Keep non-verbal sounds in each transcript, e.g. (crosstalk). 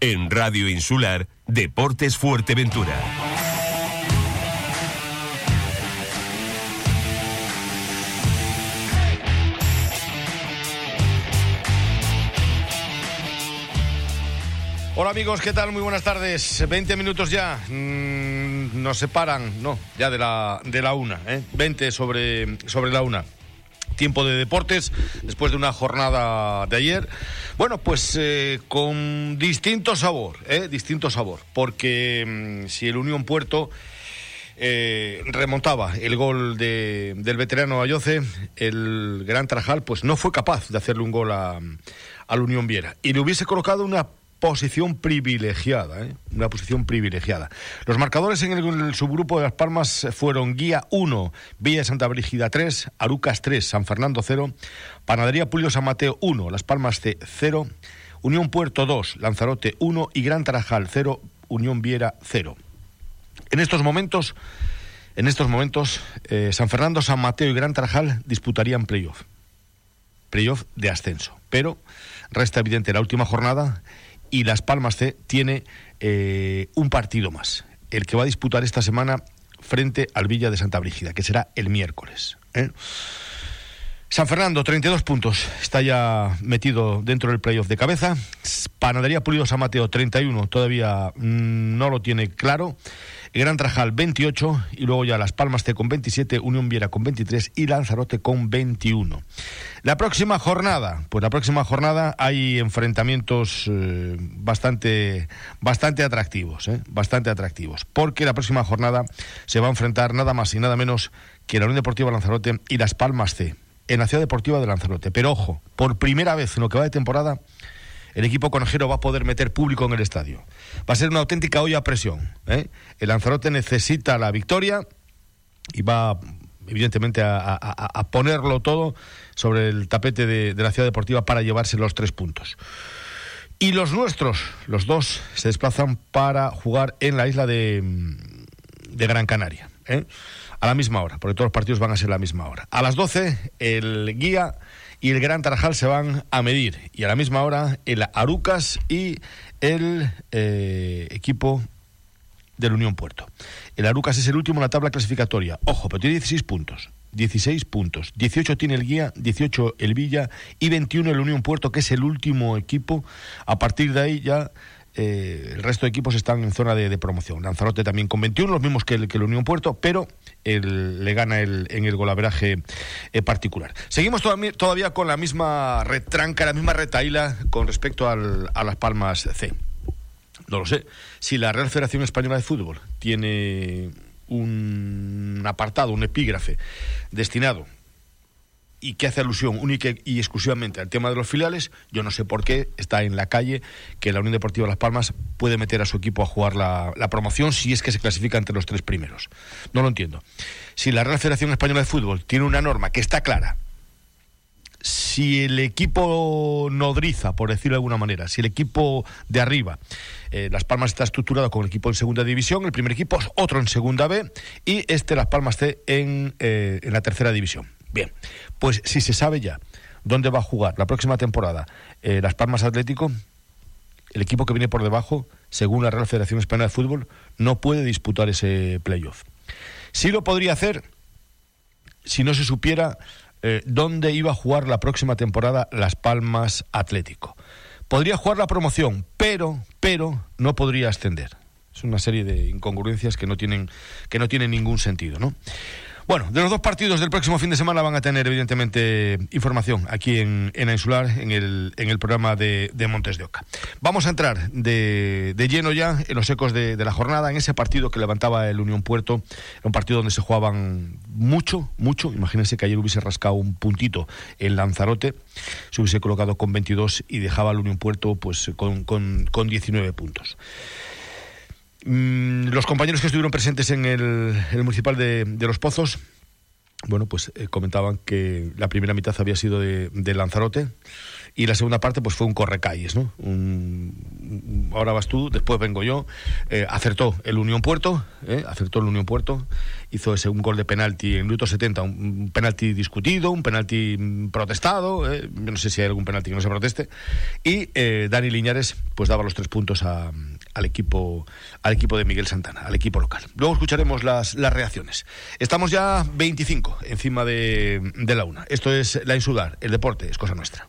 En Radio Insular, Deportes Fuerteventura. Hola amigos, ¿qué tal? Muy buenas tardes. 20 minutos ya. Mm, nos separan, no, ya de la, de la una, ¿eh? 20 sobre, sobre la una tiempo de deportes después de una jornada de ayer. Bueno, pues eh, con distinto sabor, ¿eh? distinto sabor, porque mm, si el Unión Puerto eh, remontaba el gol de, del veterano Ayoce, el Gran Trajal, pues no fue capaz de hacerle un gol a, al Unión Viera y le hubiese colocado una posición privilegiada, ¿eh? una posición privilegiada. Los marcadores en el, subgrupo de Las Palmas fueron Guía 1, Villa de Santa Brígida 3, Arucas 3, San Fernando 0, Panadería Pulio San Mateo 1, Las Palmas C 0, Unión Puerto 2, Lanzarote 1 y Gran Tarajal 0, Unión Viera 0. En estos momentos, en estos momentos, eh, San Fernando, San Mateo y Gran Tarajal disputarían playoff. Playoff de ascenso. Pero resta evidente la última jornada y Las Palmas C tiene eh, un partido más, el que va a disputar esta semana frente al Villa de Santa Brígida, que será el miércoles. ¿eh? San Fernando, 32 puntos, está ya metido dentro del playoff de cabeza. Panadería Pulido San Mateo, 31, todavía mm, no lo tiene claro. Gran Trajal 28 y luego ya Las Palmas C con 27, Unión Viera con 23 y Lanzarote con 21. La próxima jornada, pues la próxima jornada hay enfrentamientos eh, bastante, bastante atractivos, eh, bastante atractivos, porque la próxima jornada se va a enfrentar nada más y nada menos que la Unión Deportiva Lanzarote y Las Palmas C en la Ciudad Deportiva de Lanzarote. Pero ojo, por primera vez en lo que va de temporada el equipo conejero va a poder meter público en el estadio. Va a ser una auténtica olla a presión. ¿eh? El Lanzarote necesita la victoria y va, evidentemente, a, ponerlo todo sobre el tapete de, la ciudad deportiva para llevarse los tres puntos. Y los nuestros, los dos, se desplazan para jugar en la isla de, Gran Canaria. ¿eh? A la misma hora, porque todos los partidos van a ser a la misma hora. A las 12, el guía y el Gran Tarajal se van a medir. Y a la misma hora el Arucas y el eh, equipo del Unión Puerto. El Arucas es el último en la tabla clasificatoria. Ojo, pero tiene 16 puntos. 16 puntos. 18 tiene el Guía, 18 el Villa y 21 el Unión Puerto, que es el último equipo. A partir de ahí ya eh, el resto de equipos están en zona de, promoción. Lanzarote también con 21, los mismos que el, que el Unión Puerto, pero le gana el, en el golaveraje eh, particular. Seguimos todavía, con la misma retranca, la misma retaíla con respecto al, a las Palmas C. No lo sé. Si la Real Federación Española de Fútbol tiene un apartado, un epígrafe destinado y que hace alusión única y exclusivamente al tema de los filiales, yo no sé por qué está en la calle que la Unión Deportiva Las Palmas puede meter a su equipo a jugar la, promoción si es que se clasifica entre los tres primeros. No lo entiendo. Si la Real Federación Española de Fútbol tiene una norma que está clara, si el equipo nodriza, por decirlo de alguna manera, si el equipo de arriba, eh, Las Palmas está estructurado con el equipo en segunda división, el primer equipo es otro en segunda B y este Las Palmas C en, eh, en la tercera división. Bien, pues si se sabe ya dónde va a jugar la próxima temporada eh, Las Palmas Atlético, el equipo que viene por debajo, según la Real Federación Española de Fútbol, no puede disputar ese playoff. Sí lo podría hacer si no se supiera eh, dónde iba a jugar la próxima temporada Las Palmas Atlético. Podría jugar la promoción, pero, pero no podría ascender. Es una serie de incongruencias que no tienen, que no tienen ningún sentido, ¿no? Bueno, de los dos partidos del próximo fin de semana van a tener, evidentemente, información aquí en, en Insular, en el, en el programa de, Montes de Oca. Vamos a entrar de, lleno ya en los ecos de, la jornada, en ese partido que levantaba el Unión Puerto, un partido donde se jugaban mucho, mucho. Imagínense que ayer hubiese rascado un puntito en Lanzarote, se hubiese colocado con 22 y dejaba al Unión Puerto pues con, con, con 19 puntos. Mm, los compañeros que estuvieron presentes en el, municipal de, Los Pozos, bueno, pues eh, comentaban que la primera mitad había sido de, Lanzarote y la segunda parte pues fue un correcalles, ¿no? ahora vas tú, después vengo yo. Eh, acertó el Unión Puerto, eh, acertó el Unión Puerto, hizo ese un gol de penalti en minuto 70, un, penalti discutido, un penalti mm, protestado, eh, yo no sé si hay algún penalti que no se proteste, y Dani Liñares pues daba los tres puntos al equipo al equipo de Miguel Santana, al equipo local. Luego escucharemos las, las reacciones. Estamos ya 25 encima de, de la una. Esto es La Insudar, el deporte es cosa nuestra.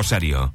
Rosario.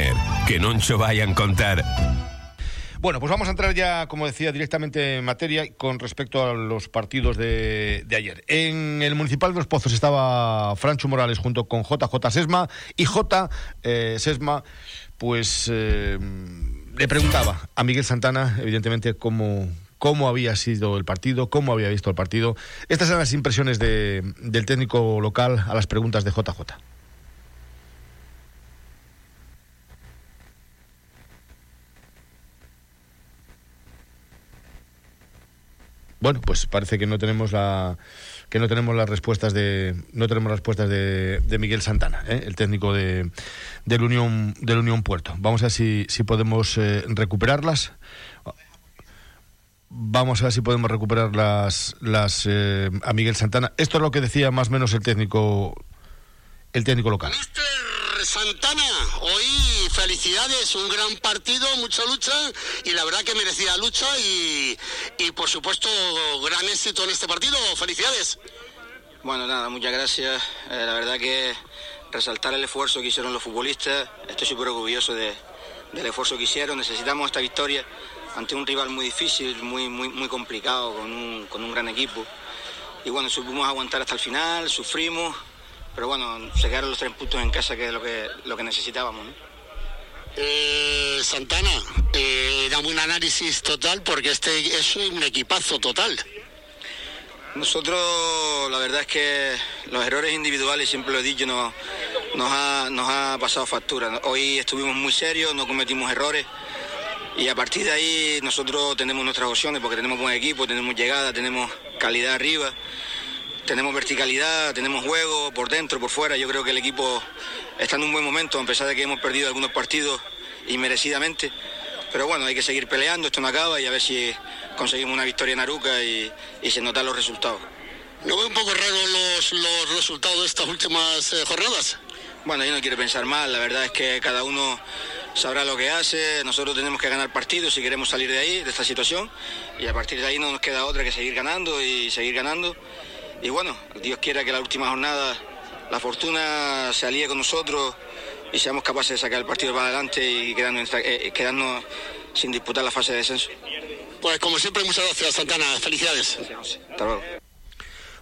que no se vayan contar. Bueno, pues vamos a entrar ya, como decía, directamente en materia con respecto a los partidos de, ayer. En el Municipal de Los Pozos estaba Francho Morales junto con JJ Sesma y J. Eh, Sesma, pues eh, le preguntaba a Miguel Santana, evidentemente, cómo, cómo había sido el partido, cómo había visto el partido. Estas eran las impresiones del técnico local a las preguntas de JJ. Bueno, pues parece que no tenemos la que no tenemos las respuestas de no tenemos respuestas de, Miguel Santana, ¿eh? el técnico de, del Unión del Unión Puerto. Vamos a ver si, si podemos eh, recuperarlas. Vamos a ver si podemos recuperar las, las eh, a Miguel Santana. Esto es lo que decía más o menos el técnico el técnico local. Santana, hoy felicidades, un gran partido, mucha lucha y la verdad que merecía lucha y, y por supuesto gran éxito en este partido. Felicidades. Bueno, nada, muchas gracias. Eh, la verdad que resaltar el esfuerzo que hicieron los futbolistas. Estoy súper orgulloso de, del esfuerzo que hicieron. Necesitamos esta victoria ante un rival muy difícil, muy, muy, muy complicado, con un, con un gran equipo. Y bueno, supimos aguantar hasta el final, sufrimos, pero bueno, se quedaron los tres puntos en casa, que es lo que, lo que necesitábamos. Eh, Santana, eh, dame un análisis total porque este es un equipazo total. Nosotros, la verdad es que los errores individuales, siempre lo he dicho, nos, nos, ha, nos ha pasado factura. Hoy estuvimos muy serios, no cometimos errores y a partir de ahí nosotros tenemos nuestras opciones porque tenemos buen equipo, tenemos llegada, tenemos calidad arriba tenemos verticalidad, tenemos juego por dentro, por fuera. Yo creo que el equipo está en un buen momento, a pesar de que hemos perdido algunos partidos inmerecidamente. Pero bueno, hay que seguir peleando, esto no acaba y a ver si conseguimos una victoria en Aruca y, se notan los resultados. ¿No veo un poco raro los, los resultados de estas últimas eh, jornadas? Bueno, yo no quiero pensar mal, la verdad es que cada uno sabrá lo que hace, nosotros tenemos que ganar partidos si queremos salir de ahí, de esta situación, y a partir de ahí no nos queda otra que seguir ganando y seguir ganando y bueno, Dios quiera que la última jornada la fortuna se alíe con nosotros y seamos capaces de sacar el partido para adelante y quedarnos, eh, quedarnos sin disputar la fase de descenso. Pues como siempre, muchas gracias, Santana. Felicidades. Hasta luego.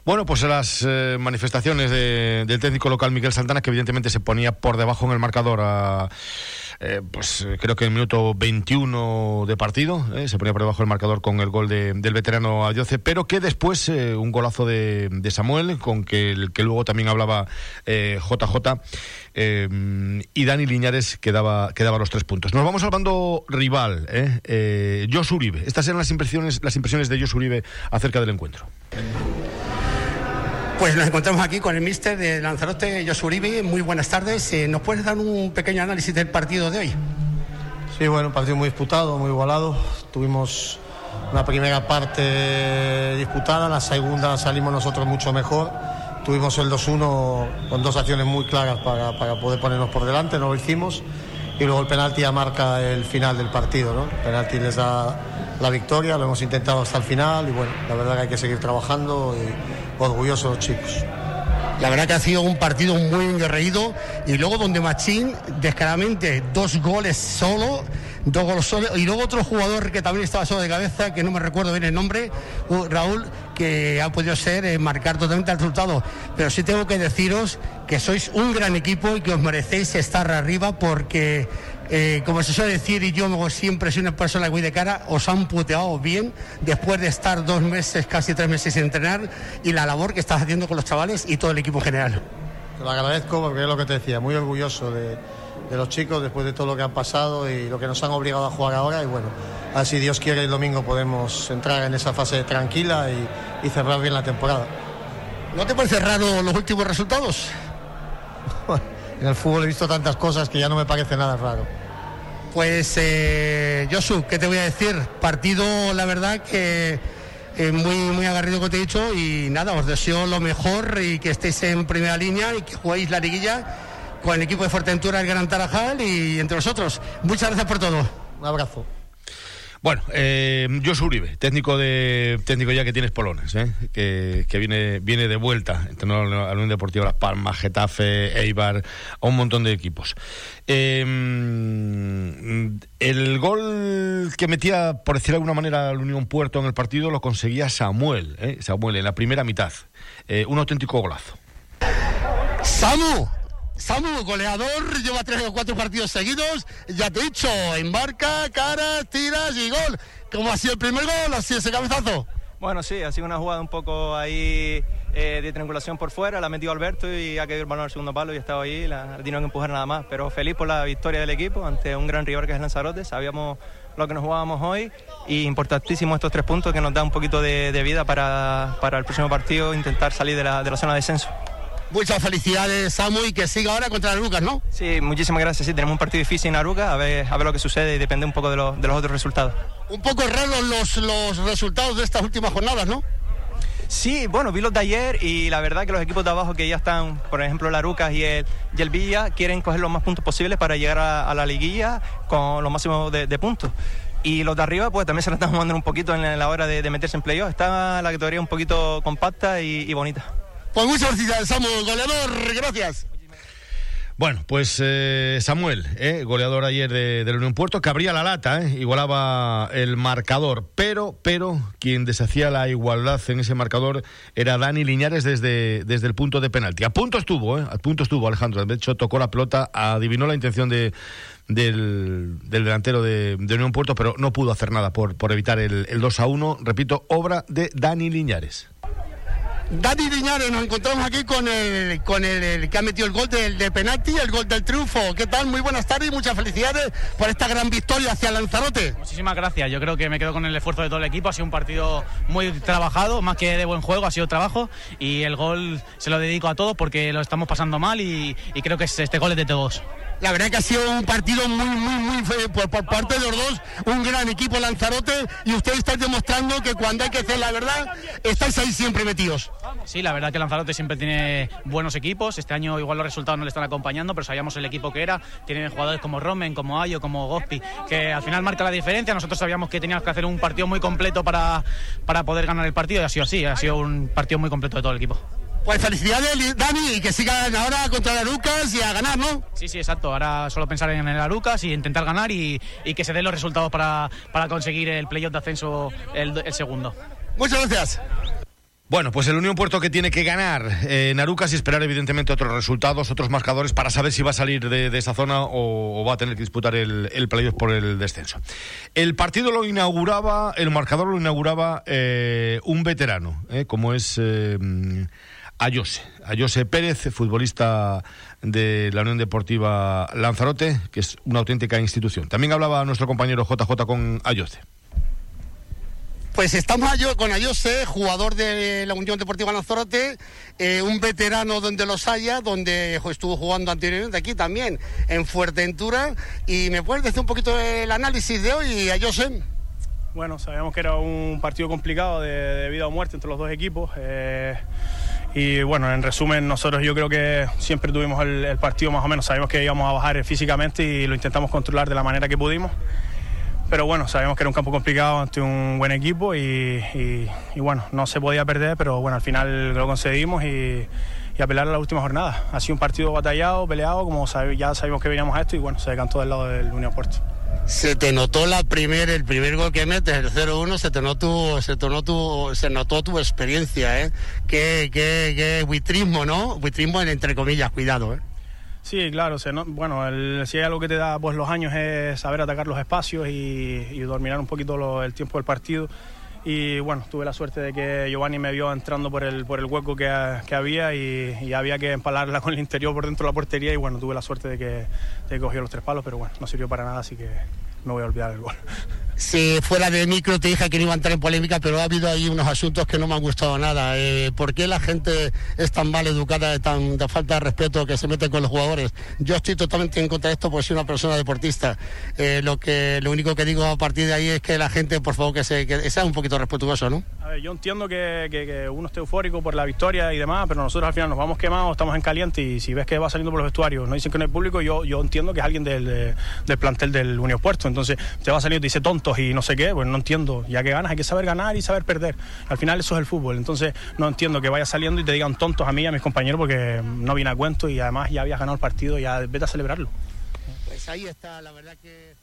Bueno, pues las eh, manifestaciones del técnico local Miguel Santana, que evidentemente se ponía por debajo en el marcador a eh, pues eh, creo que en el minuto 21 de partido, eh, se ponía por debajo del marcador con el gol del veterano Ayoce, pero que después un golazo de, Samuel, con que, el, que luego también hablaba JJ, y Dani Liñares quedaba, quedaba los tres puntos. Nos vamos al bando rival, eh, Jos Uribe. Estas eran las impresiones, las impresiones de Jos Uribe acerca del encuentro. Pues nos encontramos aquí con el míster de Lanzarote, Josu Uribe. Muy buenas tardes. Eh, ¿Nos puedes dar un pequeño análisis del partido de hoy? Sí, bueno, un partido muy disputado, muy igualado. Tuvimos una primera parte disputada, la segunda salimos nosotros mucho mejor. tuvimos el 2-1 con dos acciones muy claras para, para, poder ponernos por delante, no lo hicimos. Y luego el penalti ya marca el final del partido, ¿no? El penalti les da la victoria, lo hemos intentado hasta el final y bueno, la verdad que hay que seguir trabajando y orgullosos los chicos. La verdad que ha sido un partido muy enguerreído y luego donde Machín descaradamente dos goles solo, dos goles solo y luego otro jugador que también estaba solo de cabeza, que no me recuerdo bien el nombre, Raúl, que ha podido ser eh, marcar totalmente el resultado. Pero sí tengo que deciros que sois un gran equipo y que os merecéis estar arriba porque eh, como se suele decir, y yo siempre soy una persona muy de cara, os han puteado bien después de estar dos meses, casi tres meses sin entrenar y la labor que estás haciendo con los chavales y todo el equipo general. Te lo agradezco porque es lo que te decía, muy orgulloso de, los chicos después de todo lo que han pasado y lo que nos han obligado a jugar ahora y bueno, así Dios quiere el domingo podemos entrar en esa fase tranquila y, y cerrar bien la temporada. ¿No te parece raro los últimos resultados? (laughs) en el fútbol he visto tantas cosas que ya no me parece nada raro. Pues eh, Josu, ¿qué te voy a decir? Partido, la verdad que eh, muy, muy agarrido como te he dicho y nada, os deseo lo mejor y que estéis en primera línea y que juguéis la liguilla con el equipo de Fuerteventura, el Gran Tarajal y entre vosotros. Muchas gracias por todo. Un abrazo. Bueno, eh, Josu Uribe, técnico de técnico ya que tienes Polones, ¿eh? que, viene viene de vuelta, entrenó a la Unión Deportiva Las Palmas, Getafe, Eibar, a un montón de equipos. Eh, el gol que metía, por decir de alguna manera, la Unión Puerto en el partido lo conseguía Samuel, ¿eh? Samuel en la primera mitad. Eh, un auténtico golazo. ¡Samu! Samu, goleador, lleva tres o cuatro partidos seguidos. Ya te he dicho, embarca, cara, tiras y gol. ¿Cómo ha sido el primer gol? ¿Ha sido ese cabezazo? Bueno, sí, ha sido una jugada un poco ahí eh, de triangulación por fuera. La ha metido Alberto y ha caído el balón al segundo palo y ha estado ahí. La ha tenido que empujar nada más. Pero feliz por la victoria del equipo ante un gran rival que es Lanzarote. Sabíamos lo que nos jugábamos hoy y importantísimo estos tres puntos que nos da un poquito de, vida para, para, el próximo partido intentar salir de la, de la zona de descenso. Muchas felicidades, Samu, y que siga ahora contra Arucas, ¿no? Sí, muchísimas gracias. Sí, tenemos un partido difícil en Arucas, a ver, a ver lo que sucede y depende un poco de, los otros resultados. Un poco raros los, los resultados de estas últimas jornadas, ¿no? Sí, bueno, vi los de ayer y la verdad que los equipos de abajo que ya están, por ejemplo, la Arucas y el, y el Villa, quieren coger los más puntos posibles para llegar a, la liguilla con los máximos de, puntos. Y los de arriba, pues también se la están jugando un poquito en la hora de, meterse en playoff. Está la categoría un poquito compacta y bonita. Pues muchas gracias, Samuel, goleador, gracias. Bueno, pues eh, Samuel, eh, goleador ayer de, la Unión Puerto, que abría la lata, eh, igualaba el marcador, pero, pero quien deshacía la igualdad en ese marcador era Dani Liñares desde, desde el punto de penalti. A punto estuvo, a punto estuvo Alejandro. De hecho, tocó la pelota, adivinó la intención de, del, delantero de, Unión Puerto, pero no pudo hacer nada por, por evitar el, el 2 a 1. Repito, obra de Dani Liñares. Dani Liñares, nos encontramos aquí con el, con el, que ha metido el gol de, de, penalti, el gol del triunfo. ¿Qué tal? Muy buenas tardes y muchas felicidades por esta gran victoria hacia Lanzarote. Muchísimas gracias. Yo creo que me quedo con el esfuerzo de todo el equipo. Ha sido un partido muy trabajado, más que de buen juego, ha sido trabajo. Y el gol se lo dedico a todos porque lo estamos pasando mal y, y creo que este gol es de todos. La verdad que ha sido un partido muy, muy, muy feo por, parte de los dos, un gran equipo Lanzarote y ustedes están demostrando que cuando hay que hacer la verdad, estáis ahí siempre metidos. Sí, la verdad que Lanzarote siempre tiene buenos equipos, este año igual los resultados no le están acompañando, pero sabíamos el equipo que era, tienen jugadores como Romen, como Ayo, como Gospi, que al final marca la diferencia, nosotros sabíamos que teníamos que hacer un partido muy completo para, para poder ganar el partido y ha sido así, ha sido un partido muy completo de todo el equipo. Pues felicidades, Dani, y que sigan ahora contra el Arucas y a ganar, ¿no? Sí, sí, exacto. Ahora solo pensar en el Arucas y intentar ganar y, que se den los resultados para, conseguir el playoff de ascenso el, segundo. Muchas gracias. Bueno, pues el Unión Puerto que tiene que ganar eh, en Arucas y esperar evidentemente otros resultados, otros marcadores para saber si va a salir de, esa zona o, va a tener que disputar el, el playoff por el descenso. El partido lo inauguraba, el marcador lo inauguraba eh, un veterano, eh, como es Ayose, Ayose Pérez, futbolista de la Unión Deportiva Lanzarote, que es una auténtica institución. También hablaba nuestro compañero JJ con Ayose. Pues estamos con Ayose, jugador de la Unión Deportiva Lanzarote, eh, un veterano donde los haya, donde estuvo jugando anteriormente aquí también, en Fuerteventura. ¿Y me puedes decir un poquito el análisis de hoy, Ayose? Bueno, sabíamos que era un partido complicado de, vida o muerte entre los dos equipos. Eh, y bueno, en resumen, nosotros yo creo que siempre tuvimos el, partido más o menos, sabemos que íbamos a bajar físicamente y lo intentamos controlar de la manera que pudimos. Pero bueno, sabemos que era un campo complicado ante un buen equipo y, bueno, no se podía perder, pero bueno, al final lo conseguimos y, y a pelear a la última jornada. Ha sido un partido batallado, peleado, como ya sabemos que veníamos a esto y bueno, se decantó del lado del Unión Puerto se te notó la primer, el primer gol que metes, el 0-1, se te notó, se te notó, se notó tu experiencia, ¿eh? Qué, qué, qué buitrismo, ¿no? Buitrismo entre comillas, cuidado, ¿eh? Sí, claro, bueno, si hay algo que te da pues los años es saber atacar los espacios y, y dominar un poquito el tiempo del partido y bueno, tuve la suerte de que Giovanni me vio entrando por el, por el hueco que, había y, había que empalarla con el interior por dentro de la portería y bueno, tuve la suerte de que, de que cogió los tres palos, pero bueno, no sirvió para nada, así que no voy a olvidar el gol. Si fuera de micro te dije que no iba a entrar en polémica, pero ha habido ahí unos asuntos que no me han gustado nada. Eh, ¿Por qué la gente es tan mal educada, de tan de falta de respeto que se mete con los jugadores? Yo estoy totalmente en contra de esto porque soy una persona deportista. Eh, lo que lo único que digo a partir de ahí es que la gente, por favor, que, se, que sea un poquito respetuoso, ¿no? A ver, yo entiendo que, que, uno esté eufórico por la victoria y demás, pero nosotros al final nos vamos quemados, estamos en caliente y si ves que va saliendo por los vestuarios, no dicen que no hay público, yo, yo entiendo que es alguien del, del plantel del Unión Puerto. Entonces te va saliendo y dice tontos y no sé qué, pues no entiendo. Ya que ganas hay que saber ganar y saber perder. Al final eso es el fútbol. Entonces no entiendo que vaya saliendo y te digan tontos a mí y a mis compañeros porque no viene a cuento y además ya habías ganado el partido, ya vete a celebrarlo. Pues ahí está, la verdad que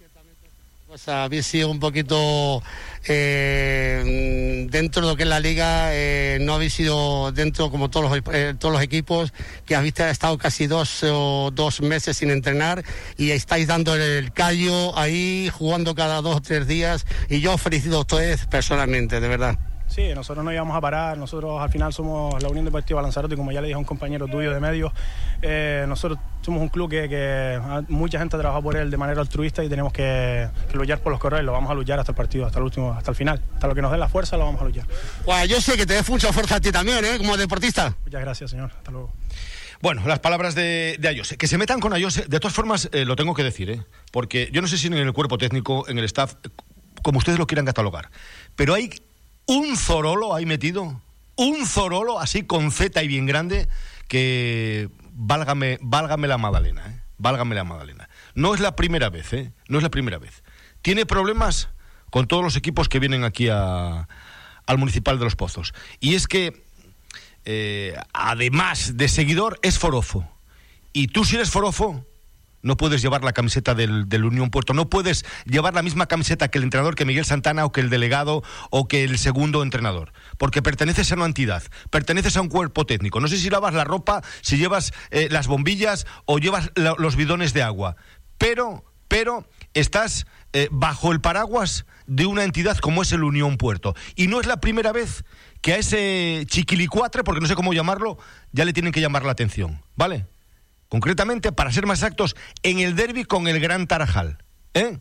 pues había sido un poquito eh, dentro de lo que es la liga, eh, no habéis sido dentro como todos los, eh, todos los equipos, que habéis estado casi dos o dos meses sin entrenar y estáis dando el callo ahí, jugando cada dos o tres días y yo felicito a ustedes personalmente, de verdad. Sí, nosotros no íbamos a parar, nosotros al final somos la Unión Deportiva Lanzarote, como ya le dije a un compañero tuyo de medios, eh, nosotros somos un club que, mucha gente ha trabajado por él de manera altruista y tenemos que, luchar por los correos, lo vamos a luchar hasta el partido, hasta el último, hasta el final, hasta lo que nos dé la fuerza lo vamos a luchar. yo sé que te des mucha fuerza a ti también, ¿eh? como deportista. Muchas gracias, señor, hasta luego. Bueno, las palabras de, de Ayose. Que se metan con Ayose, de todas formas, eh, lo tengo que decir, ¿eh? porque yo no sé si en el cuerpo técnico, en el staff, como ustedes lo quieran catalogar, pero hay un zorolo ahí metido, un zorolo así con Z y bien grande, que válgame, válgame la Madalena, ¿eh? válgame la Madalena. No es la primera vez, ¿eh? no es la primera vez. Tiene problemas con todos los equipos que vienen aquí a, al Municipal de Los Pozos. Y es que, eh, además de seguidor, es forofo. Y tú si eres forofo, no puedes llevar la camiseta del, Unión Puerto, no puedes llevar la misma camiseta que el entrenador, que Miguel Santana o que el delegado o que el segundo entrenador, porque perteneces a una entidad, perteneces a un cuerpo técnico. No sé si lavas la ropa, si llevas eh, las bombillas o llevas los bidones de agua, pero, pero estás eh, bajo el paraguas de una entidad como es el Unión Puerto. Y no es la primera vez que a ese chiquilicuatre, porque no sé cómo llamarlo, ya le tienen que llamar la atención, ¿vale? Concretamente, para ser más exactos, en el derby con el Gran Tarajal. ¿eh?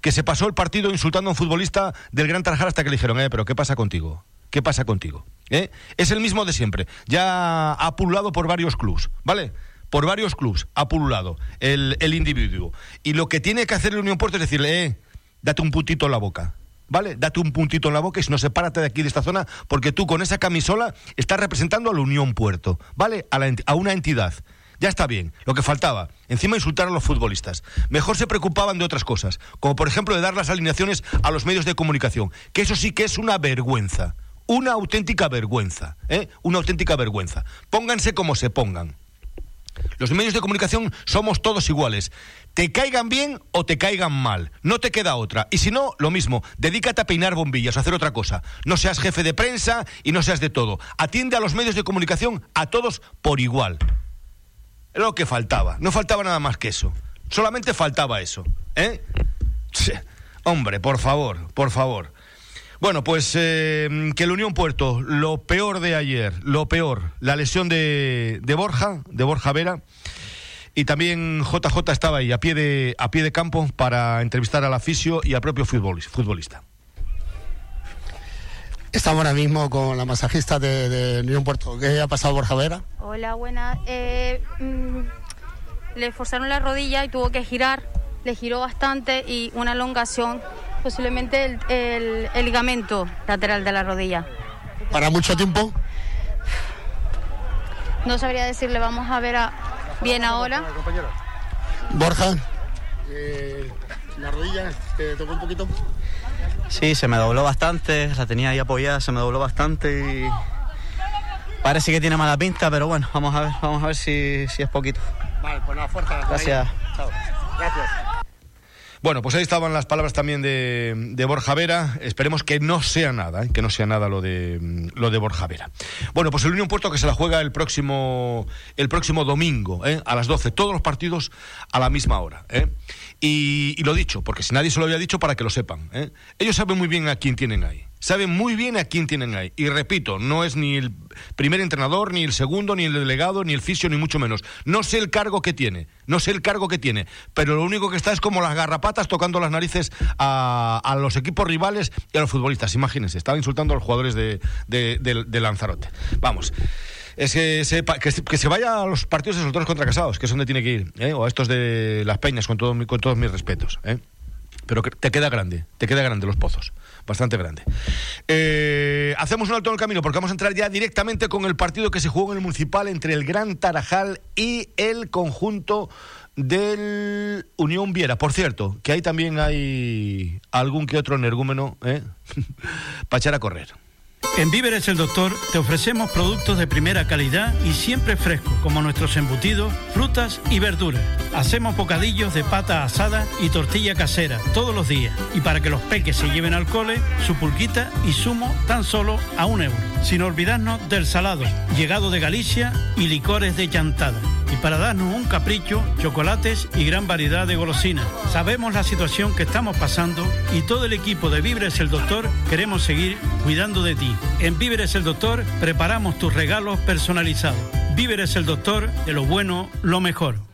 Que se pasó el partido insultando a un futbolista del Gran Tarajal hasta que le dijeron, eh, pero ¿qué pasa contigo? ¿Qué pasa contigo? ¿Eh? Es el mismo de siempre. Ya ha pululado por varios clubs, ¿vale? Por varios clubs ha pululado el, el individuo. Y lo que tiene que hacer el Unión Puerto es decirle, eh, date un puntito en la boca. ¿Vale? Date un puntito en la boca y si no, sepárate de aquí de esta zona, porque tú con esa camisola estás representando a la Unión Puerto, ¿vale? A, a una entidad. Ya está bien, lo que faltaba. Encima insultar a los futbolistas. Mejor se preocupaban de otras cosas, como por ejemplo de dar las alineaciones a los medios de comunicación, que eso sí que es una vergüenza. Una auténtica vergüenza, ¿eh? Una auténtica vergüenza. Pónganse como se pongan. Los medios de comunicación somos todos iguales. Te caigan bien o te caigan mal. No te queda otra. Y si no, lo mismo. Dedícate a peinar bombillas o hacer otra cosa. No seas jefe de prensa y no seas de todo. Atiende a los medios de comunicación a todos por igual. Lo que faltaba. No faltaba nada más que eso. Solamente faltaba eso. ¿Eh? Hombre, por favor, por favor. Bueno, pues eh, que el Unión Puerto, lo peor de ayer, lo peor, la lesión de, de Borja, de Borja Vera. Y también JJ estaba ahí a pie de, a pie de campo para entrevistar al aficio y al propio futbolista. Estamos ahora mismo con la masajista de, de Unión Puerto. ¿Qué ha pasado Borja Vera? Hola, buenas. Eh, mm, le forzaron la rodilla y tuvo que girar. Le giró bastante y una elongación, posiblemente el, ligamento lateral de la rodilla. ¿Para mucho tiempo? no sabría decirle, vamos a ver a, bien ahora. Borja, eh, la rodilla te tocó un poquito. Sí, se me dobló bastante, la tenía ahí apoyada, se me dobló bastante y parece que tiene mala pinta, pero bueno, vamos a ver, vamos a ver si, si es poquito. Vale, pues nada, fuerza. Gracias. Chao. Gracias. Bueno, pues ahí estaban las palabras también de, de Borja Vera. Esperemos que no sea nada, ¿eh? que no sea nada lo de mm, lo de Borja Vera. Bueno, pues el Unión Puerto que se la juega el próximo el próximo domingo, ¿eh? a las 12, todos los partidos a la misma hora. ¿eh? Y, lo dicho, porque si nadie se lo había dicho para que lo sepan. ¿eh? Ellos saben muy bien a quién tienen ahí. Saben muy bien a quién tienen ahí. Y repito, no es ni el primer entrenador, ni el segundo, ni el delegado, ni el fisio, ni mucho menos. No sé el cargo que tiene, no sé el cargo que tiene, pero lo único que está es como las garrapatas tocando las narices a, a los equipos rivales y a los futbolistas. Imagínense, estaba insultando a los jugadores de- de Lanzarote. Vamos. Es que se, que, se- vaya a los partidos de solteros contra casados, que es donde tiene que ir, ¿eh? o a estos de las peñas, con, todo, con todos mis respetos. ¿eh? Pero te queda grande, te queda grande los pozos, bastante grande. Eh, hacemos un alto en el camino porque vamos a entrar ya directamente con el partido que se jugó en el municipal entre el Gran Tarajal y el conjunto del Unión Viera. Por cierto, que ahí también hay algún que otro energúmeno ¿eh? (laughs) para echar a correr. En Víveres el Doctor te ofrecemos productos de primera calidad y siempre frescos, como nuestros embutidos, frutas y verduras. Hacemos bocadillos de pata asada y tortilla casera todos los días. Y para que los peques se lleven al cole, su pulquita y zumo tan solo a un euro. Sin olvidarnos del salado, llegado de Galicia y licores de chantada. Y para darnos un capricho, chocolates y gran variedad de golosinas. Sabemos la situación que estamos pasando y todo el equipo de Víveres el Doctor queremos seguir cuidando de En Víveres el Doctor preparamos tus regalos personalizados. Víveres el Doctor, de lo bueno, lo mejor.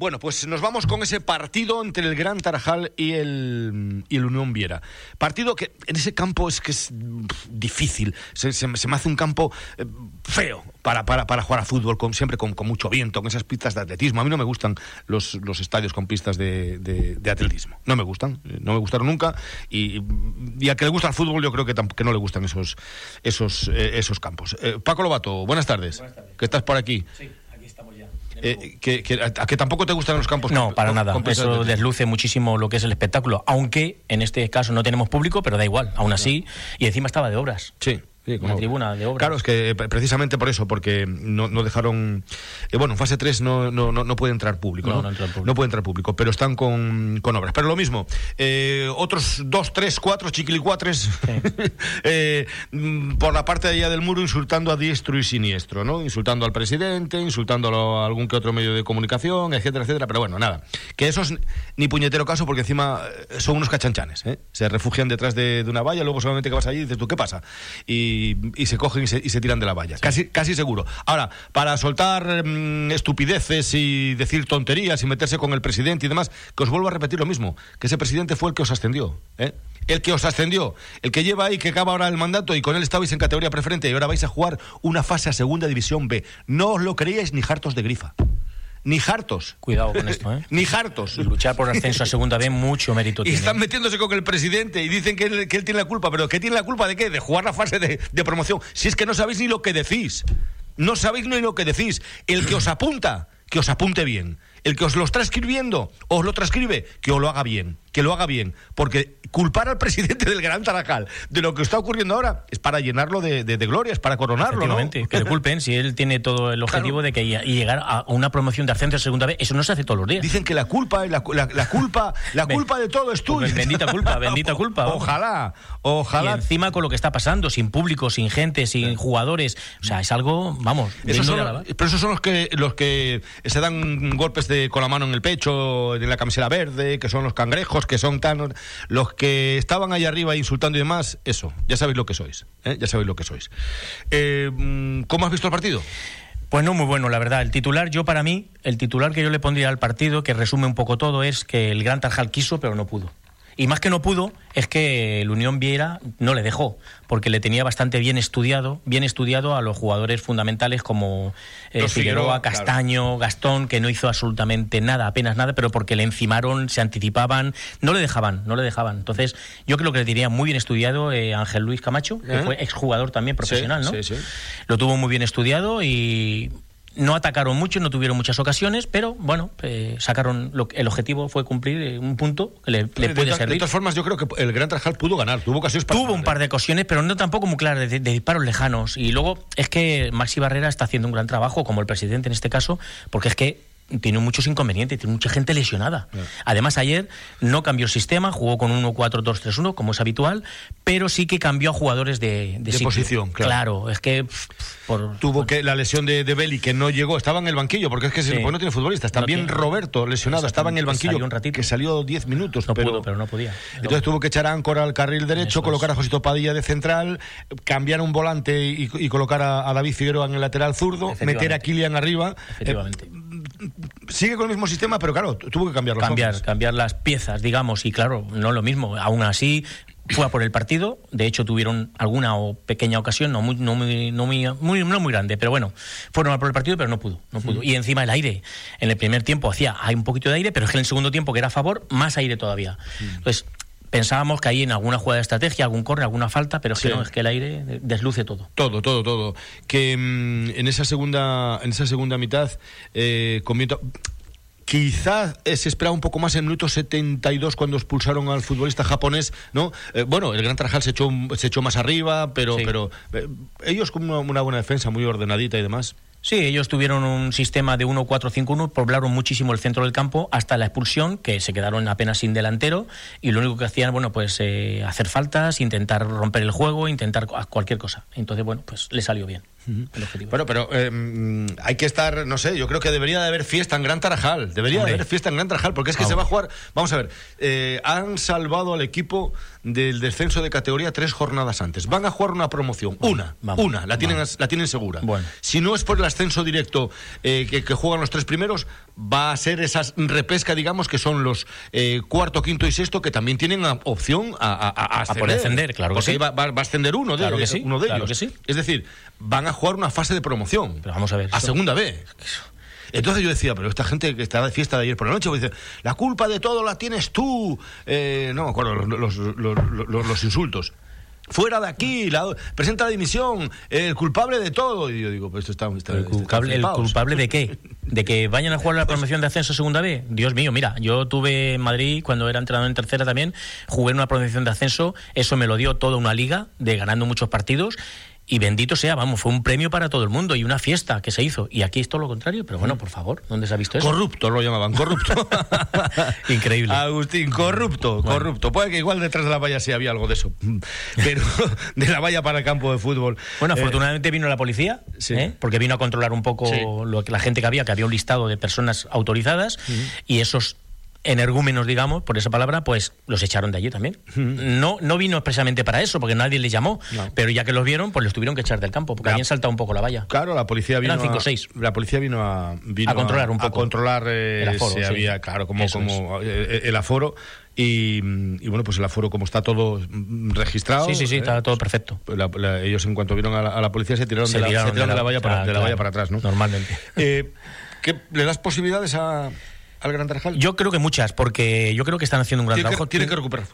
Bueno, pues nos vamos con ese partido entre el Gran Tarajal y el, y el Unión Viera. Partido que en ese campo es que es difícil. Se, se- se me hace un campo eh, feo para, para, para jugar a fútbol, con, siempre con, con mucho viento, con esas pistas de atletismo. A mí no me gustan los, los estadios con pistas de, de- de atletismo. No me gustan, eh, no me gustaron nunca. Y, y al que le gusta el fútbol, yo creo que, que no le gustan esos, esos, eh, esos campos. Eh, Paco Lobato, buenas tardes. Que estás por aquí. Eh, que, que- a, que tampoco te gustan los campos No, para nada. Eso desluce muchísimo lo que es el espectáculo. Aunque en este caso no tenemos público, pero da igual. Aún así. Y encima estaba de obras. Sí. Sí, Una tribuna de obras. Claro, es que eh, pre- precisamente por eso, porque no, no dejaron. eh, bueno, en fase 3 no, no, no, no puede entrar público. No, No, no entra público. Puede entrar público, pero están con, con obras. Pero lo mismo, eh, otros dos, tres, cuatro chiquilicuatres (laughs) eh, por la parte de allá del muro insultando a diestro y siniestro, ¿no? Insultando al presidente, insultando a algún que otro medio de comunicación, etcétera, etcétera. Pero bueno, nada. Que eso es ni puñetero caso porque encima son unos cachanchanes, ¿eh? Se refugian detrás de, de una valla, luego solamente que vas allí y dices tú, ¿qué pasa? Y, y se cogen y se, y se tiran de la valla. Casi, casi seguro. Ahora, para soltar mm, estupideces y decir tonterías y meterse con el presidente y demás, que os vuelvo a repetir lo mismo, que ese presidente fue el que os ascendió, ¿eh? El que os ascendió, el que lleva ahí, que acaba ahora el mandato y con él estabais en categoría preferente y ahora vais a jugar una fase a segunda división B. No os lo creíais ni hartos de grifa. Ni hartos. Cuidado con esto, ¿eh? (laughs) Ni hartos. Luchar por ascenso a segunda B, mucho mérito Y tiene. están metiéndose con el presidente y dicen que él, que él tiene la culpa. ¿Pero qué tiene la culpa de qué? De jugar la fase de, de promoción. Si es que no sabéis ni lo que decís. No sabéis ni lo que decís. El que os apunta, que os apunte bien. El que os lo está escribiendo, os lo transcribe, que os lo haga bien. Que lo haga bien. Porque culpar al presidente del Gran Tarajal de lo que está ocurriendo ahora es para llenarlo de, de, de glorias, para coronarlo, ¿no? Que le culpen si él tiene todo el objetivo de que y llegar a una promoción de ascenso a segunda B, eso no se hace todos los días. Dicen que la culpa, la, la, la culpa, la culpa de todo es tuya. Pues bendita culpa, bendita culpa. vamos. Ojalá, ojalá. Y encima con lo que está pasando, sin público, sin gente, sin jugadores, o sea, es algo, vamos, Esos son, pero esos son los que los que se dan golpes de, con la mano en el pecho, en la camiseta verde, que son los cangrejos, que son tan los que estaban ahí arriba insultando y demás. Eso, ya sabéis lo que sois, ¿eh? ya sabéis lo que sois. Eh, mm, ¿Cómo has visto el partido? Pues no muy bueno, la verdad. El titular, yo para mí, el titular que yo le pondría al partido, que resume un poco todo, es que el Gran Tarjal quiso, pero no pudo. Y más que no pudo, es que el Unión Viera no le dejó, porque le tenía bastante bien estudiado, bien estudiado a los jugadores fundamentales como eh, Figueroa, claro. Castaño, Gastón, que no hizo absolutamente nada, apenas nada, pero porque le encimaron, se anticipaban, no le dejaban, no le dejaban. Entonces, yo creo que le tenía muy bien estudiado eh, Ángel Luis Camacho, que ¿Eh? fue exjugador también profesional, ¿no? sí, sí. Lo tuvo muy bien estudiado y no atacaron mucho, no tuvieron muchas ocasiones, pero bueno, eh, sacaron lo, el objetivo fue cumplir eh, un punto que le, le de, puede de servir. todas formas, yo creo que el Gran Tarjal pudo ganar, tuvo ocasiones para Tuvo un par de ocasiones, pero no tampoco muy claras, de, de disparos lejanos. Y luego es que Maxi Barrera está haciendo un gran trabajo, como el presidente en este caso, porque es que tiene muchos inconvenientes, tiene mucha gente lesionada. Además, ayer no cambió el sistema, jugó con 1-4-2-3-1, como es habitual, pero sí que cambió a jugadores de, De posición, claro. es que pff, por, Tuvo que la lesión de, de Belli, que no llegó, estaba en el banquillo, porque es que se pues no tiene futbolistas. También No tiene. Roberto, lesionado, estaba en el banquillo, salió un ratito. que salió 10 minutos. no pero, pudo, pero no podía. Entonces tuvo que echar a Áncora al carril derecho, colocar a Josito Padilla de central, cambiar un volante y, y colocar a, a David Figueroa en el lateral zurdo, meter a Kilian arriba. Efectivamente. Eh, sigue con el mismo sistema, pero claro, tuvo que cambiar los cambiar, hombres. cambiar las piezas, digamos, y claro, no lo mismo. Aún así, fue a por el partido. De hecho, tuvieron alguna o pequeña ocasión, no muy, no muy, no muy, muy- no muy grande, pero bueno, fueron a por el partido, pero no pudo, no pudo. Y encima el aire. En el primer tiempo hacía hay un poquito de aire, pero es que en el segundo tiempo, que era a favor, más aire todavía. Entonces, pensábamos que ahí en alguna jugada de estrategia, algún corre, alguna falta, pero es que Sí. no, es que el aire desluce todo. Todo, todo, todo. Que mm, en esa segunda, en esa segunda mitad, eh, comienza- Quizá eh, se esperaba un poco más en el minuto 72 cuando expulsaron al futbolista japonés, ¿no? Eh, bueno, el Gran Tarajal se echó, se echó más arriba, pero, Sí. pero eh, ellos con una, una buena defensa, muy ordenadita y demás. Sí, ellos tuvieron un sistema de 1-4-5-1, poblaron muchísimo el centro del campo hasta la expulsión, que se quedaron apenas sin delantero, y lo único que hacían, bueno, pues eh, hacer faltas, intentar romper el juego, intentar cu- cualquier cosa. Entonces, bueno, pues le salió bien el objetivo. Bueno, pero eh, mm, hay que estar, no sé, yo creo que debería de haber fiesta en Gran Tarajal. Debería Hombre. de haber fiesta en Gran Tarajal, porque es que Vamos. se va a jugar. Vamos a ver, eh, han salvado al equipo del descenso de categoría tres jornadas antes. Van a jugar una promoción, una, vamos, una, la tienen, vamos. la tienen segura. Bueno. Si no es por el ascenso directo eh, que, que juegan los tres primeros, va a ser esa repesca, digamos, que son los eh, cuarto, quinto y sexto, que también tienen a- opción a, a, a ascender. poder ascender, claro que Porque sí. ahí va, va- va a ascender uno de, Claro que ellos, sí, uno de claro ellos. que sí. Es decir, van a jugar una fase de promoción. Pero vamos a ver. A eso- segunda vez. Entonces yo decía, pero esta gente que está de fiesta de ayer por la noche, pues dice, la culpa de todo la tienes tú. Eh, no me acuerdo los, los- los- los- los insultos. Fuera de aquí, la- presenta la dimisión, el culpable de todo. Y yo digo, pues esto está, está- ¿El está culpable, ¿El culpable de qué? ¿De que (laughs) vayan a jugar la promoción de ascenso segunda B? Dios mío, mira, yo tuve en Madrid, cuando era entrenador en tercera también, jugué en una promoción de ascenso, eso me lo dio toda una liga, de ganando muchos partidos, y bendito sea, vamos, fue un premio para todo el mundo y una fiesta que se hizo. Y aquí es todo lo contrario, pero bueno, por favor, ¿dónde se ha visto eso? Corrupto lo llamaban, corrupto. (laughs) (laughs) Increíble. Agustín, corrupto, corrupto. Puede que igual detrás de la valla sí había algo de eso. Pero (laughs) de la valla para el campo de fútbol. Bueno, eh, afortunadamente vino la policía, sí. ¿eh? porque vino a controlar un poco Sí. lo que la gente que había, que había un listado de personas autorizadas y esos energúmenos, digamos, por esa palabra, pues los echaron de allí también. No no vino expresamente para eso, porque nadie les llamó, pero ya que los vieron, pues los tuvieron que echar del campo, porque habían saltado un poco la valla. Claro, la policía vino Eran cinco o seis. La policía vino a vino A controlar un a poco. controlar eh, El aforo, si sí. había, claro, como, Eso como eh, el aforo y, y, bueno, pues el aforo como está todo registrado. Sí, sí, sí, eh, está todo perfecto. la- la- ellos en cuanto vieron a la, a policía se tiraron, Se de, se tiraron tiraron de la valla para, ah, de la claro, valla para atrás, ¿no? Normalmente. Eh, ¿qué, ¿Le das posibilidades a, al Gran Tarajal? Yo creo que muchas, porque yo creo que están haciendo un gran tiene, trabajo. que, tiene que recuperar.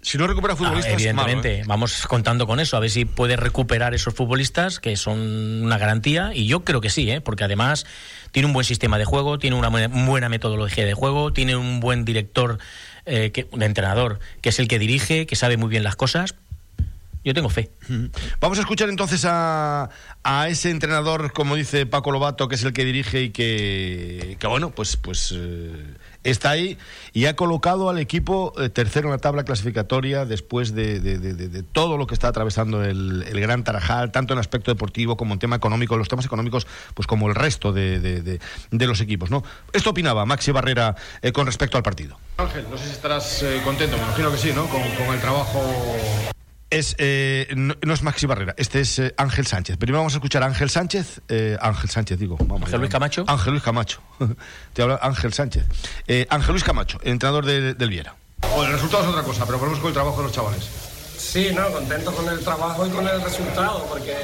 Si no recupera Ah, futbolistas, evidentemente, malo, ¿eh? vamos contando con eso, a ver si puede recuperar esos futbolistas que son una garantía y yo creo que sí, ¿eh? porque además tiene un buen sistema de juego, tiene una buena- buena metodología de juego, tiene un buen director eh, que, de entrenador que es el que dirige, que sabe muy bien las cosas. Yo tengo fe. Vamos a escuchar entonces a, a ese entrenador, como dice Paco Lobato, que es el que dirige y que, que bueno, pues, pues eh, está ahí y ha colocado al equipo eh, tercero en la tabla clasificatoria después de, de- de- de- de todo lo que está atravesando el, el Gran Tarajal, tanto en aspecto deportivo como en tema económico, los temas económicos, pues como el resto de, de- de- de los equipos. ¿no? Esto opinaba Maxi Barrera eh, con respecto al partido. Ángel, no sé si estarás eh, contento, me imagino que sí, ¿no? Con, con el trabajo es, eh, no, no es Maxi Barrera, este es eh, Ángel Sánchez. Primero vamos a escuchar a Ángel Sánchez, eh, Ángel Sánchez digo, vamos. Ángel Luis Camacho. Ángel Luis Camacho. (laughs) Te habla Ángel Sánchez. Eh, Ángel Luis Camacho, entrenador de- del Viera. Bueno, el resultado es otra cosa, pero ponemos con el trabajo de los chavales. Sí, no, contento con el trabajo y con el resultado, porque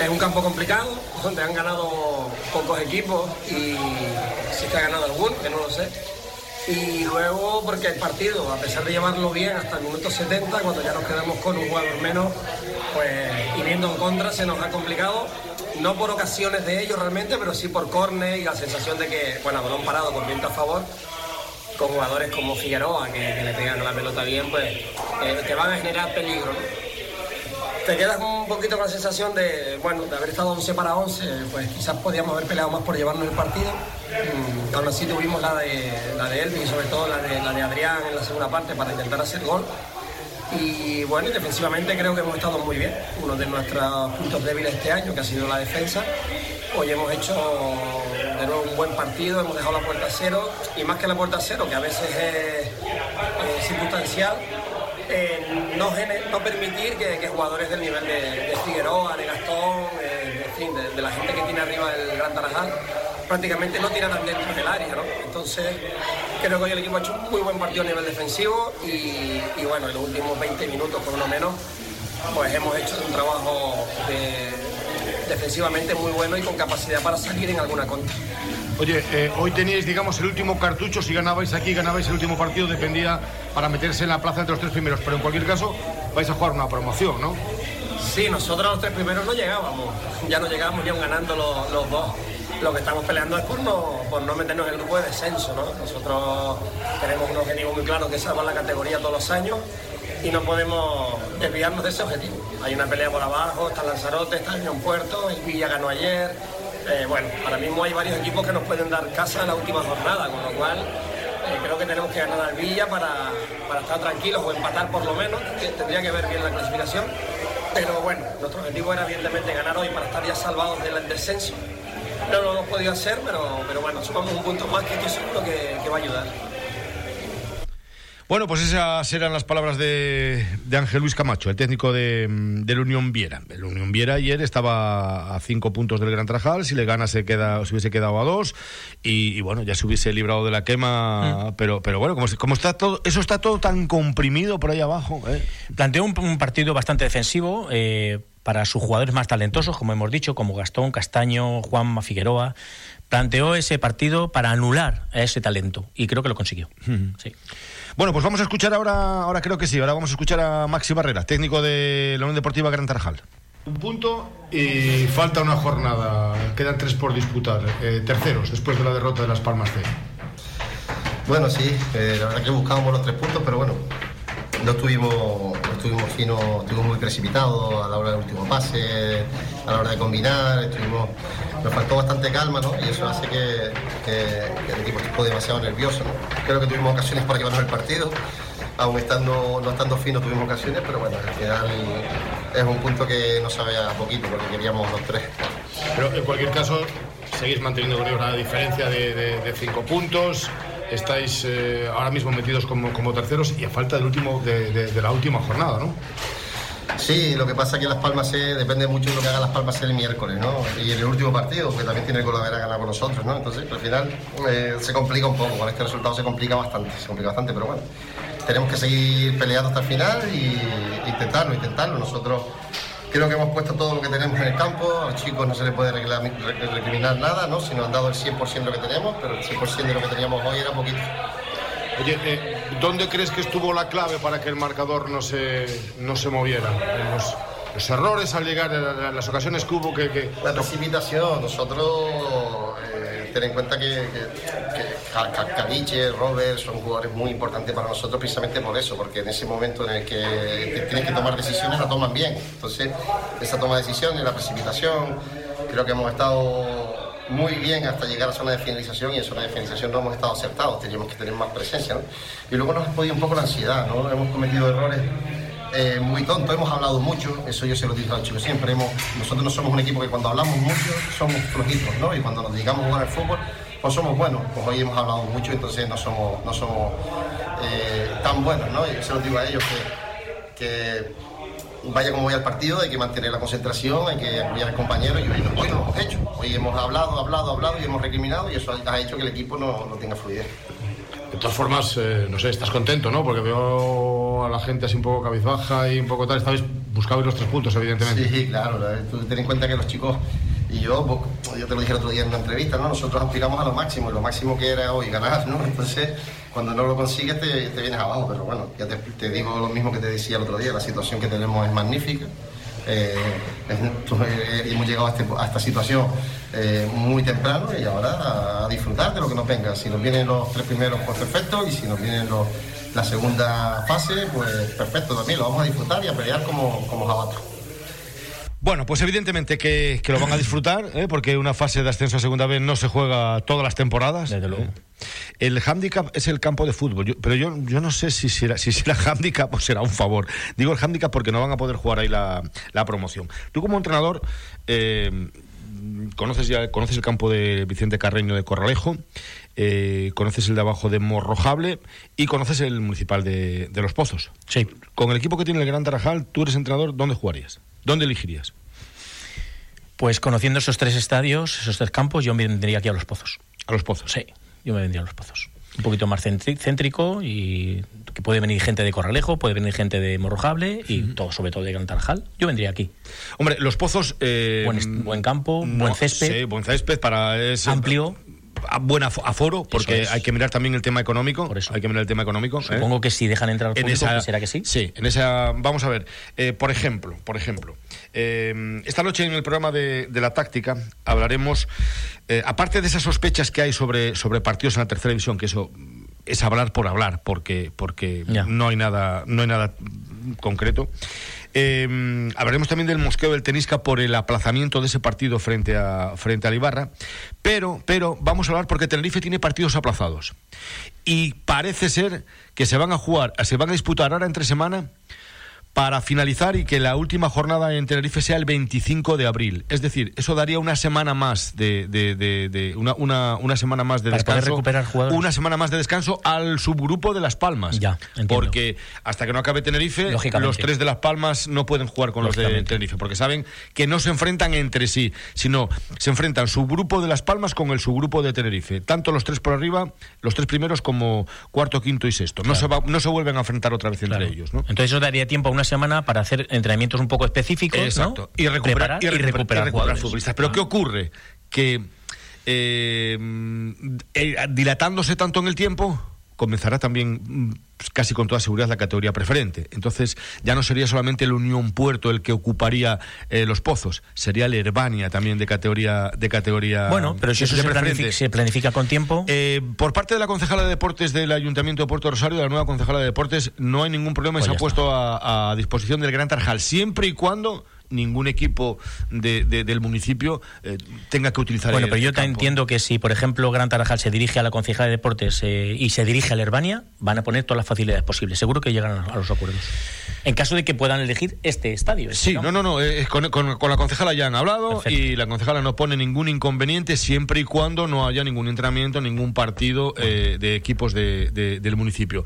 es un campo complicado, donde han ganado pocos equipos y sí que ha ganado alguno, que no lo sé. Y luego porque el partido, a pesar de llevarlo bien hasta el minuto 70, cuando ya nos quedamos con un jugador menos, pues y viendo en contra se nos ha complicado, no por ocasiones de ellos realmente, pero sí por córner y la sensación de que, bueno, balón parado con viento a favor, con jugadores como Figueroa, que, le pegan la pelota bien, pues eh, te van a generar peligro. Te quedas un poquito con la sensación de, bueno, de haber estado 11 para 11, pues quizás podíamos haber peleado más por llevarnos el partido. Mm, aún así tuvimos la de, la de Elvis y sobre todo la de, la de Adrián en la segunda parte para intentar hacer gol. Y bueno, defensivamente creo que hemos estado muy bien. Uno de nuestros puntos débiles este año, que ha sido la defensa. Hoy hemos hecho de nuevo un buen partido, hemos dejado la puerta cero y más que la puerta cero, que a veces es, es circunstancial, eh, no, permitir que, jugadores del nivel de, Figueroa, de Gastón, eh, de, la gente que tiene arriba el Gran Tarajal, prácticamente no tiraran dentro del área, ¿no? Entonces, creo que hoy el equipo ha hecho un muy buen partido a nivel defensivo y, y bueno, en los últimos 20 minutos por lo menos, pues hemos hecho un trabajo de- defensivamente muy bueno y con capacidad para salir en alguna contra. Oye, eh, hoy teníais, digamos, el último cartucho. Si ganabais aquí, ganabais el último partido, dependía para meterse en la plaza entre los tres primeros. Pero en cualquier caso, vais a jugar una promoción, ¿no? Sí, nosotros los tres primeros no llegábamos, ya no llegábamos aun ganando los, los dos. Lo que estamos peleando es por no, por no meternos en el grupo de descenso, ¿no? Nosotros tenemos un objetivo muy claro que es salvar la categoría todos los años y no podemos desviarnos de ese objetivo. Hay una pelea por abajo, está Lanzarote, está Unión Puerto, el Villa ganó ayer. Eh, bueno, ahora mismo hay varios equipos que nos pueden dar casa en la última jornada, con lo cual eh, creo que tenemos que ganar al Villa para, para estar tranquilos o empatar por lo menos, que tendría que ver bien la clasificación. Pero bueno, nuestro objetivo era evidentemente ganar hoy para estar ya salvados del descenso. No lo hemos podido hacer, pero, pero bueno, sumamos un punto más que estoy seguro que, que va a ayudar. Bueno, pues esas eran las palabras de, de Ángel Luis Camacho, el técnico de, mm, del Unión Viera. El Unión Viera ayer estaba a cinco puntos del Gran Trajal, si le gana se, queda, se hubiese quedado a dos y, y bueno, ya se hubiese librado de la quema, pero, pero bueno, como, como está todo, eso está todo tan comprimido por ahí abajo. ¿eh? Planteó un, un partido bastante defensivo eh, para sus jugadores más talentosos, como hemos dicho, como Gastón, Castaño, Juanma Figueroa. Planteó ese partido para anular a ese talento y creo que lo consiguió. Sí. Bueno, pues vamos a escuchar ahora, ahora creo que sí, ahora vamos a escuchar a Maxi Barrera, técnico de la Unión Deportiva Gran Tarajal. Un punto y falta una jornada, quedan tres por disputar, eh, terceros después de la derrota de Las Palmas C. Bueno, sí, eh, la verdad que buscábamos los tres puntos, pero bueno, no estuvimos, estuvimos finos, estuvimos muy precipitados a la hora del último pase, a la hora de combinar, estuvimos, nos faltó bastante calma, ¿no? Y eso hace que, que- el equipo estuvo demasiado nervioso, ¿no? Creo que tuvimos ocasiones para llevarnos el partido, aún estando, no estando finos tuvimos ocasiones, pero bueno, al final es un punto que no sabe a poquito, porque queríamos los tres. Pero en cualquier caso, seguís manteniendo con ellos una diferencia de cinco puntos. Estáis eh, ahora mismo metidos como, como terceros y a falta del último, de, la última jornada, ¿no? Sí, lo que pasa es que Las Palmas depende mucho de lo que haga Las Palmas el miércoles, ¿no? Y en el último partido, que también tiene el Colavera ganar con nosotros, ¿no? Entonces, al final eh, se complica un poco, con este resultado se complica bastante, se complica bastante, pero bueno, tenemos que seguir peleando hasta el final y intentarlo, intentarlo. Nosotros creo que hemos puesto todo lo que tenemos en el campo, a los chicos no se les puede recriminar nada, ¿no? Si nos han dado el 100% de lo que tenemos, pero el 100% de lo que teníamos hoy era poquito. Oye, eh, ¿dónde crees que estuvo la clave para que el marcador no se, no se moviera? Los, los errores al llegar, a las ocasiones que hubo que... que La precipitación, nosotros eh, ten en cuenta que, que, Robert son jugadores muy importantes para nosotros precisamente por eso, porque en ese momento en el que tienes que tomar decisiones la toman bien. Entonces, esa toma de decisiones, la precipitación, creo que hemos estado muy bien hasta llegar a zona de finalización y en zona de finalización no hemos estado acertados, teníamos que tener más presencia. Y luego nos ha podido un poco la ansiedad, ¿no? hemos cometido errores eh, muy tonto, hemos hablado mucho, eso yo se lo dije a los chicos siempre, hemos, nosotros no somos un equipo que cuando hablamos mucho somos flojitos, ¿no? Y cuando nos dedicamos a jugar al fútbol, pues somos buenos, pues hoy hemos hablado mucho, entonces no somos, no somos eh, tan buenos, ¿no? Y se lo digo a ellos que, vaya como vaya el partido, hay que mantener la concentración, hay que apoyar al compañero y hoy, no- hoy lo hemos hecho. Hoy hemos hablado, hablado, hablado y hemos recriminado y eso ha hecho que el equipo no, no tenga fluidez. De todas formas, eh, no sé, estás contento, ¿no? Porque veo a la gente así un poco cabizbaja y un poco tal. Estabais buscabais los tres puntos, evidentemente. Sí, claro. la- Tú ten en cuenta que los chicos y yo, pues, yo te lo dije el otro día en una entrevista, ¿no? Nosotros aspiramos a lo máximo y lo máximo que era hoy ganar, ¿no? Entonces, cuando no lo consigues te, te vienes abajo, pero bueno, ya te, te digo lo mismo que te decía el otro día, la situación que tenemos es magnífica. Eh, es- eh, hemos llegado a, este- a esta situación eh, muy temprano y ahora a, a disfrutar de lo que nos venga. Si nos vienen los tres primeros, pues perfecto, y si nos vienen los- la segunda fase, pues perfecto también, lo vamos a disfrutar y a pelear como, como jabatos. Bueno, pues evidentemente que, que lo van a disfrutar, ¿eh? porque una fase de ascenso a segunda vez no se juega todas las temporadas. Desde luego. El handicap es el campo de fútbol, yo- pero yo, yo no sé si será, si será (laughs) handicap o será un favor. Digo el handicap porque no van a poder jugar ahí la, la promoción. Tú como entrenador eh, conoces ya conoces el campo de Vicente Carreño de Corralejo, eh, conoces el de abajo de Morrojable y conoces el municipal de, de Los Pozos. Sí. Con el equipo que tiene el Gran Tarajal, tú eres entrenador, ¿dónde jugarías? ¿Dónde elegirías? Pues conociendo esos tres estadios, esos tres campos, yo me vendría aquí a Los Pozos. ¿A Los Pozos? Sí, yo me vendría a Los Pozos. Un poquito más céntrico y que puede venir gente de Corralejo, puede venir gente de Morrojable y todo, sobre todo de Gran Tarajal. Yo vendría aquí. Hombre, los pozos. eh, Buen, buen campo, no, buen césped. Sí, buen césped para. Es, Amplio. a buen afo- aforo, porque es. hay que mirar también el tema económico. Hay que mirar el tema económico. ¿eh? Supongo que si dejan entrar al En público, esa- será que sí. Sí, en esa. Vamos a ver. eh, por ejemplo, por ejemplo, eh, esta noche en el programa de, de la táctica hablaremos, eh, aparte de esas sospechas que hay sobre, sobre partidos en la tercera división, que eso es hablar por hablar, porque, porque no hay nada, no hay nada concreto. Eh, hablaremos también del mosqueo del Tenisca por el aplazamiento de ese partido frente a frente al Ibarra, pero pero vamos a hablar porque Tenerife tiene partidos aplazados y parece ser que se van a jugar, se van a disputar ahora entre semana para finalizar y que la última jornada en Tenerife sea el 25 de abril. Es decir, eso daría una semana más de, de- de- de- una, una, una semana más de Para poder descanso. recuperar jugadores. Una semana más de descanso al subgrupo de Las Palmas. Ya, entiendo. Porque hasta que no acabe Tenerife, los tres de Las Palmas no pueden jugar con los de. Tenerife, porque saben que no se enfrentan entre sí, sino se enfrentan subgrupo de Las Palmas con el subgrupo de Tenerife. Tanto los tres por arriba, los tres primeros como cuarto, quinto y sexto. No, se, va- no se vuelven a enfrentar otra vez entre ellos. ¿no? Entonces eso daría tiempo a una semana para hacer entrenamientos un poco específicos. Y recuperar, Preparar y recuperar, y recuperar jugadores. futbolistas. Pero ¿qué ocurre? Que eh, eh, dilatándose tanto en el tiempo, comenzará también mm, pues, casi con toda seguridad la categoría preferente. Entonces ya no sería solamente el Unión Puerto el que ocuparía eh, los pozos, sería el Herbania también de categoría de categoría Bueno, pero si eso se planifica, se planifica con tiempo. Eh, por parte de la concejala de deportes del Ayuntamiento de Puerto Rosario, de la nueva concejala de deportes, no hay ningún problema y Pues se ha puesto a, a disposición del Gran Tarjal, siempre y cuando ningún equipo de- de- del municipio eh, tenga que utilizar Bueno, el pero yo campo. entiendo que si, por ejemplo, Gran Tarajal se dirige a la Concejala de Deportes eh, y se dirige a la Herbania, van a poner todas las facilidades posibles. Seguro que llegan a, a los acuerdos. En caso de que puedan elegir este estadio. este Sí, no, no, no. eh, con, con- con la concejala ya han hablado y la concejala no pone ningún inconveniente siempre y cuando no haya ningún entrenamiento, ningún partido eh, de equipos de- de- del municipio.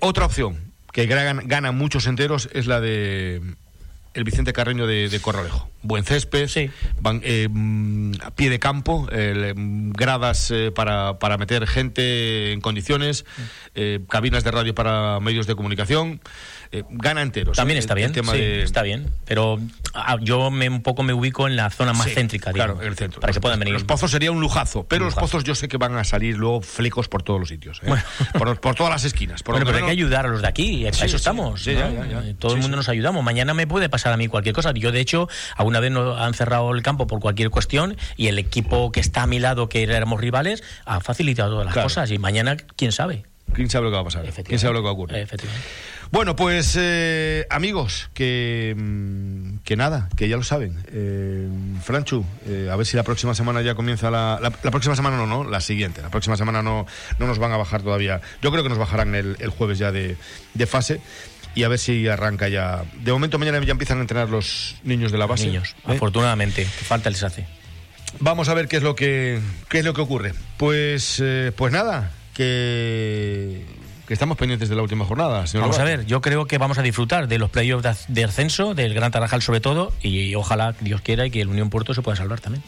Otra opción que gana, gana muchos enteros es la de el Vicente Carreño de, de Corralejo. Buen césped, van, eh, mm, a pie de campo, eh, mm, gradas eh, para, para meter gente en condiciones, eh, cabinas de radio para medios de comunicación. Eh, gana enteros. También eh, está el- bien, el tema sí, de- está bien. Pero ah, yo me, un poco me ubico en la zona más Sí, céntrica, claro, digamos, en el centro. Para que puedan venir. Los pozos sería un lujazo, pero Un los pozos yo sé que van a salir luego flecos por todos los sitios. ¿eh? por, por todas las esquinas. Por Bueno, pero hay que ayudar a los de aquí, a Sí, eso estamos. sí, ¿no? ya, ya, ya. Eh, Todo el mundo nos ayudamos. Mañana me puede pasar a mí cualquier cosa. Yo, de hecho, alguna vez no han cerrado el campo por cualquier cuestión y el equipo que está a mi lado, que éramos rivales, ha facilitado todas las Claro. cosas. Y mañana, quién sabe. ¿Quién sabe lo que va a pasar? ¿Quién sabe lo que va a ocurrir? Efectivamente. Bueno, pues eh, amigos, que, mm, que nada, que ya lo saben. Eh, Franchu, eh, a ver si la próxima semana ya comienza la, la... la próxima semana no, no, la siguiente. La próxima semana no, no nos van a bajar todavía. Yo creo que nos bajarán el, el jueves ya de, de fase. Y a ver si arranca ya. De momento mañana ya empiezan a entrenar los niños de la base. Niños, ¿eh? afortunadamente, que falta les hace. Vamos a ver qué es lo que qué es lo que ocurre. Pues eh, pues nada, que que estamos pendientes de la última jornada. Señor Vamos a ver, yo creo que vamos a disfrutar de los playoffs de, ascenso, del Gran Tarajal sobre todo, y ojalá Dios quiera y que el Unión Puerto se pueda salvar también.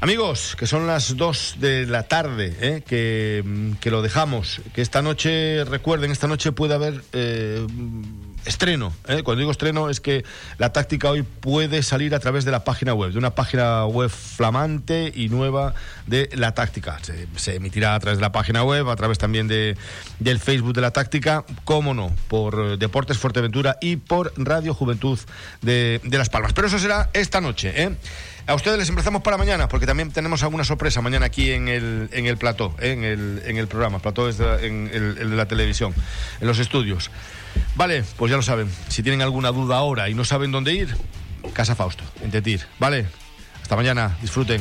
Amigos, que son las 2 de la tarde, ¿eh? que, que lo dejamos. Que esta noche, recuerden, esta noche puede haber eh, estreno. ¿eh? Cuando digo estreno es que la táctica hoy puede salir a través de la página web, de una página web flamante y nueva de la táctica. Se, emitirá a través de la página web, a través también de, del Facebook de la táctica, cómo no, por eh, Deportes Fuerteventura y por Radio Juventud de, de Las Palmas. Pero eso será esta noche. ¿eh? A ustedes les emplazamos para mañana, porque también tenemos alguna sorpresa mañana aquí en el, en el plató, ¿eh? en, el, en el programa. Plató es de- en el, el de la televisión, en los estudios. Vale, pues ya lo saben. Si tienen alguna duda ahora y no saben dónde ir, Casa Fausto, en Tetir. Vale, hasta mañana, disfruten.